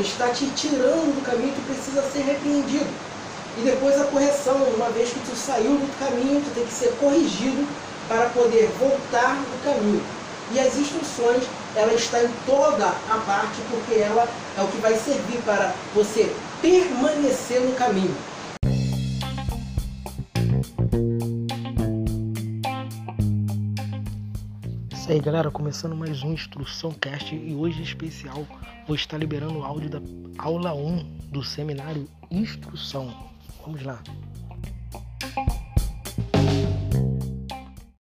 está te tirando do caminho que precisa ser repreendido. E depois a correção, uma vez que tu saiu do caminho, tu tem que ser corrigido para poder voltar do caminho. E as instruções, ela está em toda a parte, porque ela é o que vai servir para você permanecer no caminho. Isso aí galera, começando mais um Instrução Cast e hoje em especial vou estar liberando o áudio da aula 1 do seminário Instrução. Vamos lá.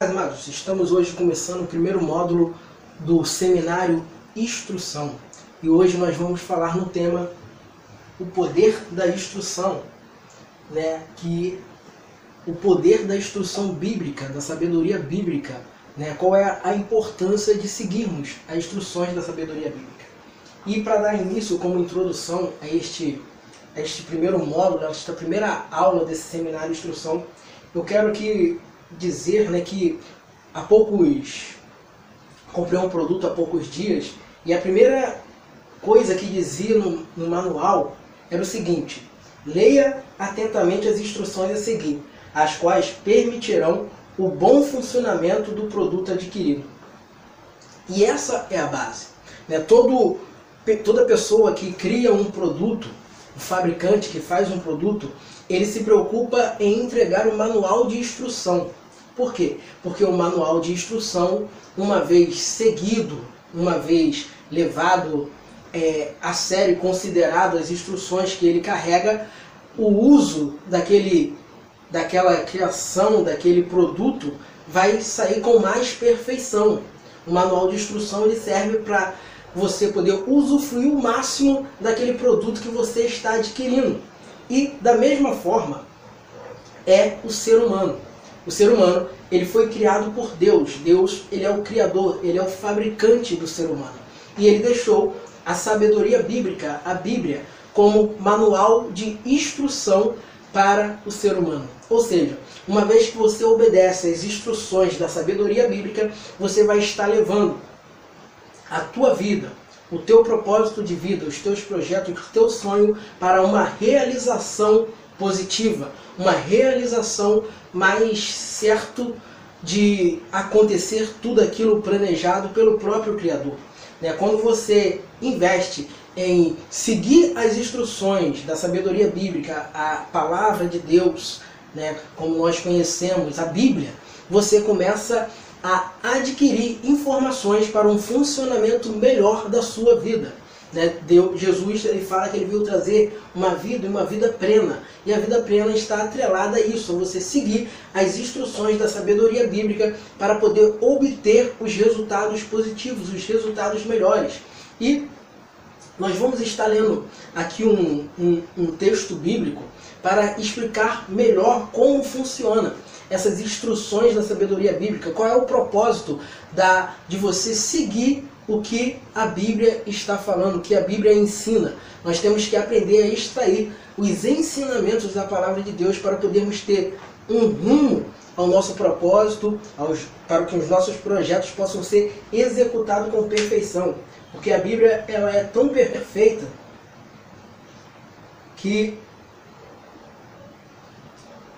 Amados, estamos hoje começando o primeiro módulo do seminário Instrução e hoje nós vamos falar no tema o poder da instrução, né? Que o poder da instrução bíblica, da sabedoria bíblica né? Qual é a importância de seguirmos as instruções da sabedoria bíblica? E para dar início como introdução a este, a este primeiro módulo, a esta primeira aula desse seminário de instrução, eu quero aqui dizer né, que há poucos comprei um produto há poucos dias e a primeira coisa que dizia no, no manual era o seguinte: leia atentamente as instruções a seguir, as quais permitirão o bom funcionamento do produto adquirido. E essa é a base. Né? Todo, toda pessoa que cria um produto, um fabricante que faz um produto, ele se preocupa em entregar o um manual de instrução. Por quê? Porque o manual de instrução, uma vez seguido, uma vez levado é, a sério, considerado as instruções que ele carrega, o uso daquele daquela criação, daquele produto, vai sair com mais perfeição. O manual de instrução ele serve para você poder usufruir o máximo daquele produto que você está adquirindo. E da mesma forma é o ser humano. O ser humano ele foi criado por Deus. Deus ele é o criador, ele é o fabricante do ser humano. E ele deixou a sabedoria bíblica, a Bíblia, como manual de instrução para o ser humano. Ou seja, uma vez que você obedece às instruções da sabedoria bíblica, você vai estar levando a tua vida, o teu propósito de vida, os teus projetos, o teu sonho para uma realização positiva, uma realização mais certo de acontecer tudo aquilo planejado pelo próprio Criador. Né? Quando você investe em seguir as instruções da sabedoria bíblica, a palavra de Deus, né, como nós conhecemos, a Bíblia, você começa a adquirir informações para um funcionamento melhor da sua vida. Né? Deus, Jesus ele fala que ele veio trazer uma vida e uma vida plena. E a vida plena está atrelada a isso, a você seguir as instruções da sabedoria bíblica para poder obter os resultados positivos, os resultados melhores. E nós vamos estar lendo aqui um, um, um texto bíblico para explicar melhor como funciona essas instruções da sabedoria bíblica, qual é o propósito da, de você seguir o que a Bíblia está falando, o que a Bíblia ensina. Nós temos que aprender a extrair os ensinamentos da palavra de Deus para podermos ter um rumo ao nosso propósito, aos, para que os nossos projetos possam ser executados com perfeição. Porque a Bíblia ela é tão perfeita que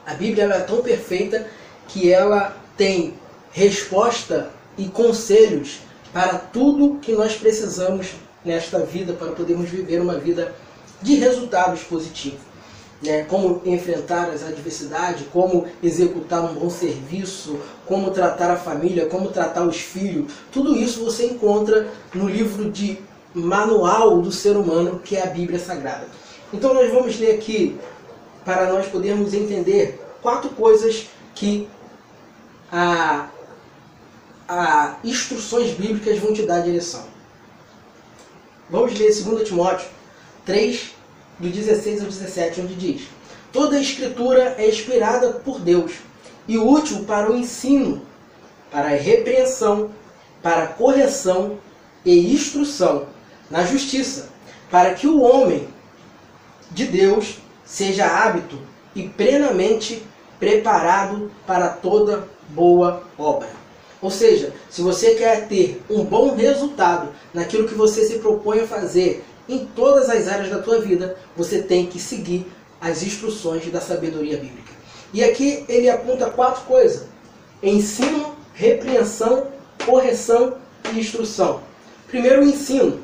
a Bíblia é tão perfeita que ela tem resposta e conselhos para tudo que nós precisamos nesta vida para podermos viver uma vida de resultados positivos. Né? Como enfrentar as adversidades, como executar um bom serviço, como tratar a família, como tratar os filhos. Tudo isso você encontra no livro de manual do ser humano, que é a Bíblia Sagrada. Então nós vamos ler aqui para nós podermos entender quatro coisas que a, a instruções bíblicas vão te dar direção. Vamos ler 2 Timóteo 3, do 16 ao 17, onde diz: Toda a escritura é inspirada por Deus e útil para o ensino, para a repreensão, para a correção e instrução na justiça, para que o homem de Deus seja hábito e plenamente preparado para toda boa obra. Ou seja, se você quer ter um bom resultado naquilo que você se propõe a fazer em todas as áreas da tua vida, você tem que seguir as instruções da sabedoria bíblica. E aqui ele aponta quatro coisas: ensino, repreensão, correção e instrução. Primeiro, o ensino.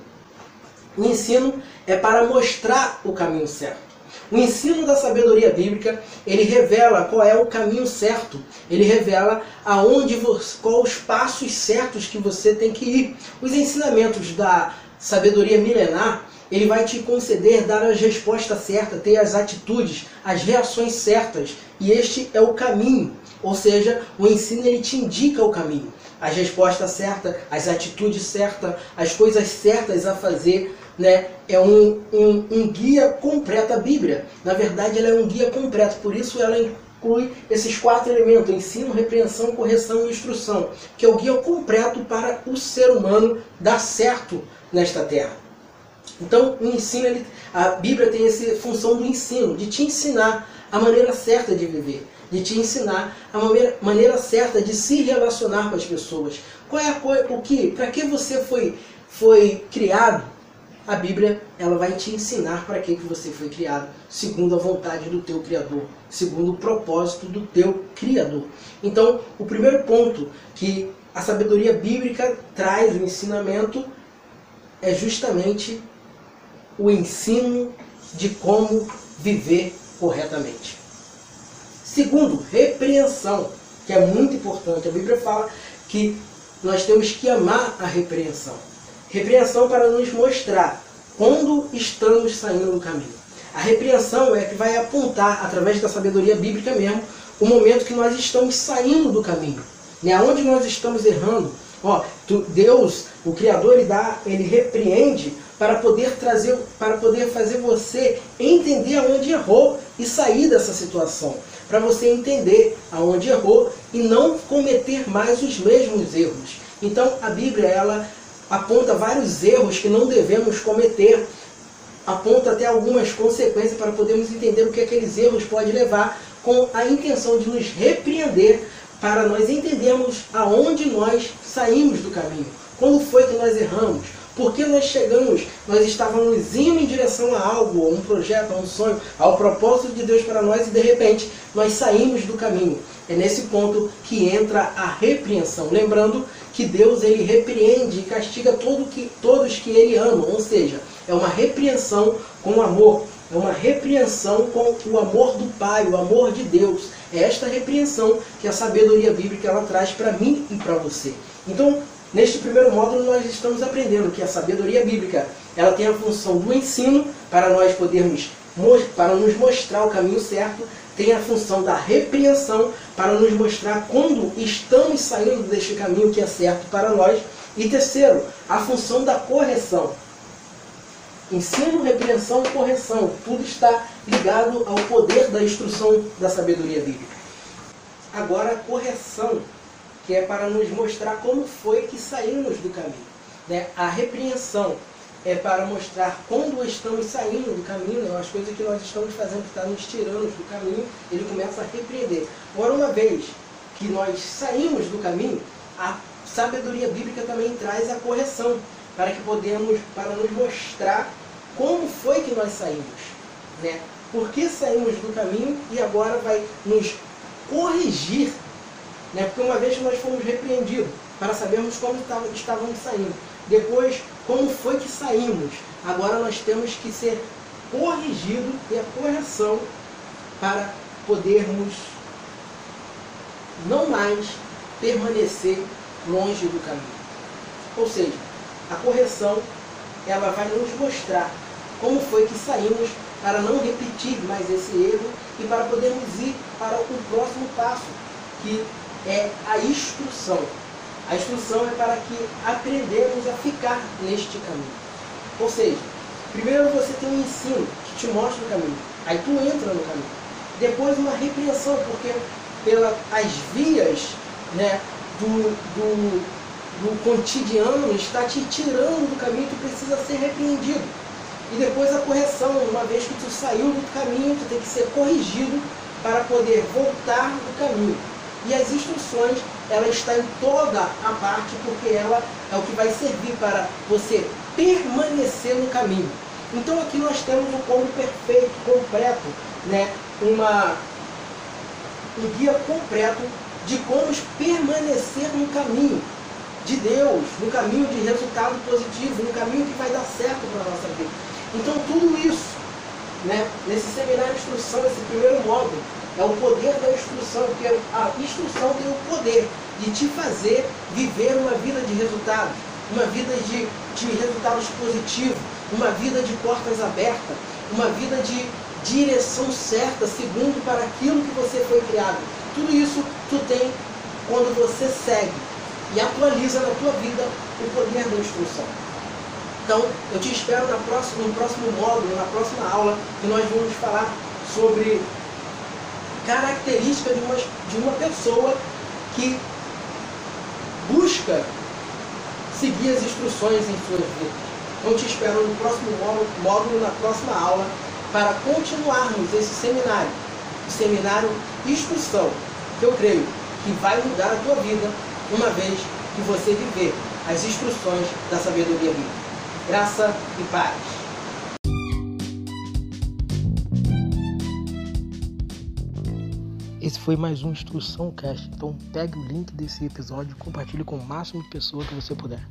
O ensino é para mostrar o caminho certo. O ensino da sabedoria bíblica, ele revela qual é o caminho certo. Ele revela aonde você, qual os passos certos que você tem que ir. Os ensinamentos da sabedoria milenar, ele vai te conceder dar as respostas certas, ter as atitudes, as reações certas. E este é o caminho. Ou seja, o ensino ele te indica o caminho, as respostas certas, as atitudes certas, as coisas certas a fazer, né, é um, um, um guia completo. A Bíblia, na verdade, ela é um guia completo, por isso ela inclui esses quatro elementos: ensino, repreensão, correção e instrução, que é o guia completo para o ser humano dar certo nesta terra. Então, o ensino, a Bíblia tem essa função do ensino, de te ensinar a maneira certa de viver, de te ensinar a maneira, maneira certa de se relacionar com as pessoas. Qual é a coisa, o que, para que você foi, foi criado? A Bíblia ela vai te ensinar para que, que você foi criado, segundo a vontade do teu Criador, segundo o propósito do teu Criador. Então, o primeiro ponto que a sabedoria bíblica traz, o ensinamento, é justamente o ensino de como viver corretamente. Segundo, repreensão, que é muito importante. A Bíblia fala que nós temos que amar a repreensão. Repreensão para nos mostrar quando estamos saindo do caminho. A repreensão é que vai apontar, através da sabedoria bíblica mesmo, o momento que nós estamos saindo do caminho. Né? Onde nós estamos errando. Ó, tu, Deus, o Criador, ele, dá, ele repreende para poder trazer, para poder fazer você entender aonde errou e sair dessa situação. Para você entender aonde errou e não cometer mais os mesmos erros. Então a Bíblia ela aponta vários erros que não devemos cometer, aponta até algumas consequências para podermos entender o que aqueles erros podem levar, com a intenção de nos repreender para nós entendermos aonde nós saímos do caminho, quando foi que nós erramos, por que nós chegamos, nós estávamos indo em direção a algo, a um projeto, a um sonho, ao propósito de Deus para nós e de repente nós saímos do caminho. É nesse ponto que entra a repreensão. Lembrando que Deus ele repreende e castiga todo que, todos que ele ama, ou seja, é uma repreensão com amor, é uma repreensão com o amor do Pai, o amor de Deus. É esta repreensão que a sabedoria bíblica ela traz para mim e para você. Então, neste primeiro módulo nós estamos aprendendo que a sabedoria bíblica ela tem a função do ensino para nós podermos para nos mostrar o caminho certo tem a função da repreensão para nos mostrar quando estamos saindo deste caminho que é certo para nós. E terceiro, a função da correção. Ensino, repreensão e correção. Tudo está ligado ao poder da instrução da sabedoria bíblica. Agora, a correção, que é para nos mostrar como foi que saímos do caminho. Né? A repreensão é para mostrar quando estamos saindo do caminho, né, as coisas que nós estamos fazendo que está nos tirando do caminho, ele começa a repreender. Agora, uma vez que nós saímos do caminho, a sabedoria bíblica também traz a correção, para que podemos, para nos mostrar como foi que nós saímos, né? Por que saímos do caminho e agora vai nos corrigir, né? Porque uma vez que nós fomos repreendidos, para sabermos como estávamos saindo, depois, como foi que saímos? Agora nós temos que ser corrigido e a correção para podermos não mais permanecer longe do caminho. Ou seja, a correção ela vai nos mostrar como foi que saímos para não repetir mais esse erro e para podermos ir para o próximo passo, que é a instrução. A instrução é para que aprendemos a ficar neste caminho. Ou seja, primeiro você tem um ensino que te mostra o caminho. Aí tu entra no caminho. Depois uma repreensão, porque pelas vias né, do, do, do cotidiano está te tirando do caminho, tu precisa ser repreendido. E depois a correção, uma vez que tu saiu do caminho, tu tem que ser corrigido para poder voltar do caminho. E as instruções, ela está em toda a parte, porque ela é o que vai servir para você permanecer no caminho. Então aqui nós temos um combo perfeito, completo, né? Uma, um guia completo de como permanecer no caminho de Deus, no caminho de resultado positivo, no caminho que vai dar certo para a nossa vida. Então tudo isso, né, nesse seminário de instrução, esse primeiro módulo, é o poder da instrução, porque a instrução tem o poder de te fazer viver uma vida de resultados, uma vida de, de resultados positivos, uma vida de portas abertas, uma vida de direção certa, segundo para aquilo que você foi criado. Tudo isso tu tem quando você segue e atualiza na tua vida o poder da instrução. Então, eu te espero na próxima, no próximo módulo, na próxima aula, que nós vamos falar sobre características de uma, de uma pessoa que busca seguir as instruções em suas vidas. Então, te espero no próximo módulo, na próxima aula, para continuarmos esse seminário, o seminário Instrução, que eu creio que vai mudar a tua vida uma vez que você viver as instruções da sabedoria bíblica. Graça e paz. Esse foi mais um Instrução Cast. Então pegue o link desse episódio e compartilhe com o máximo de pessoas que você puder.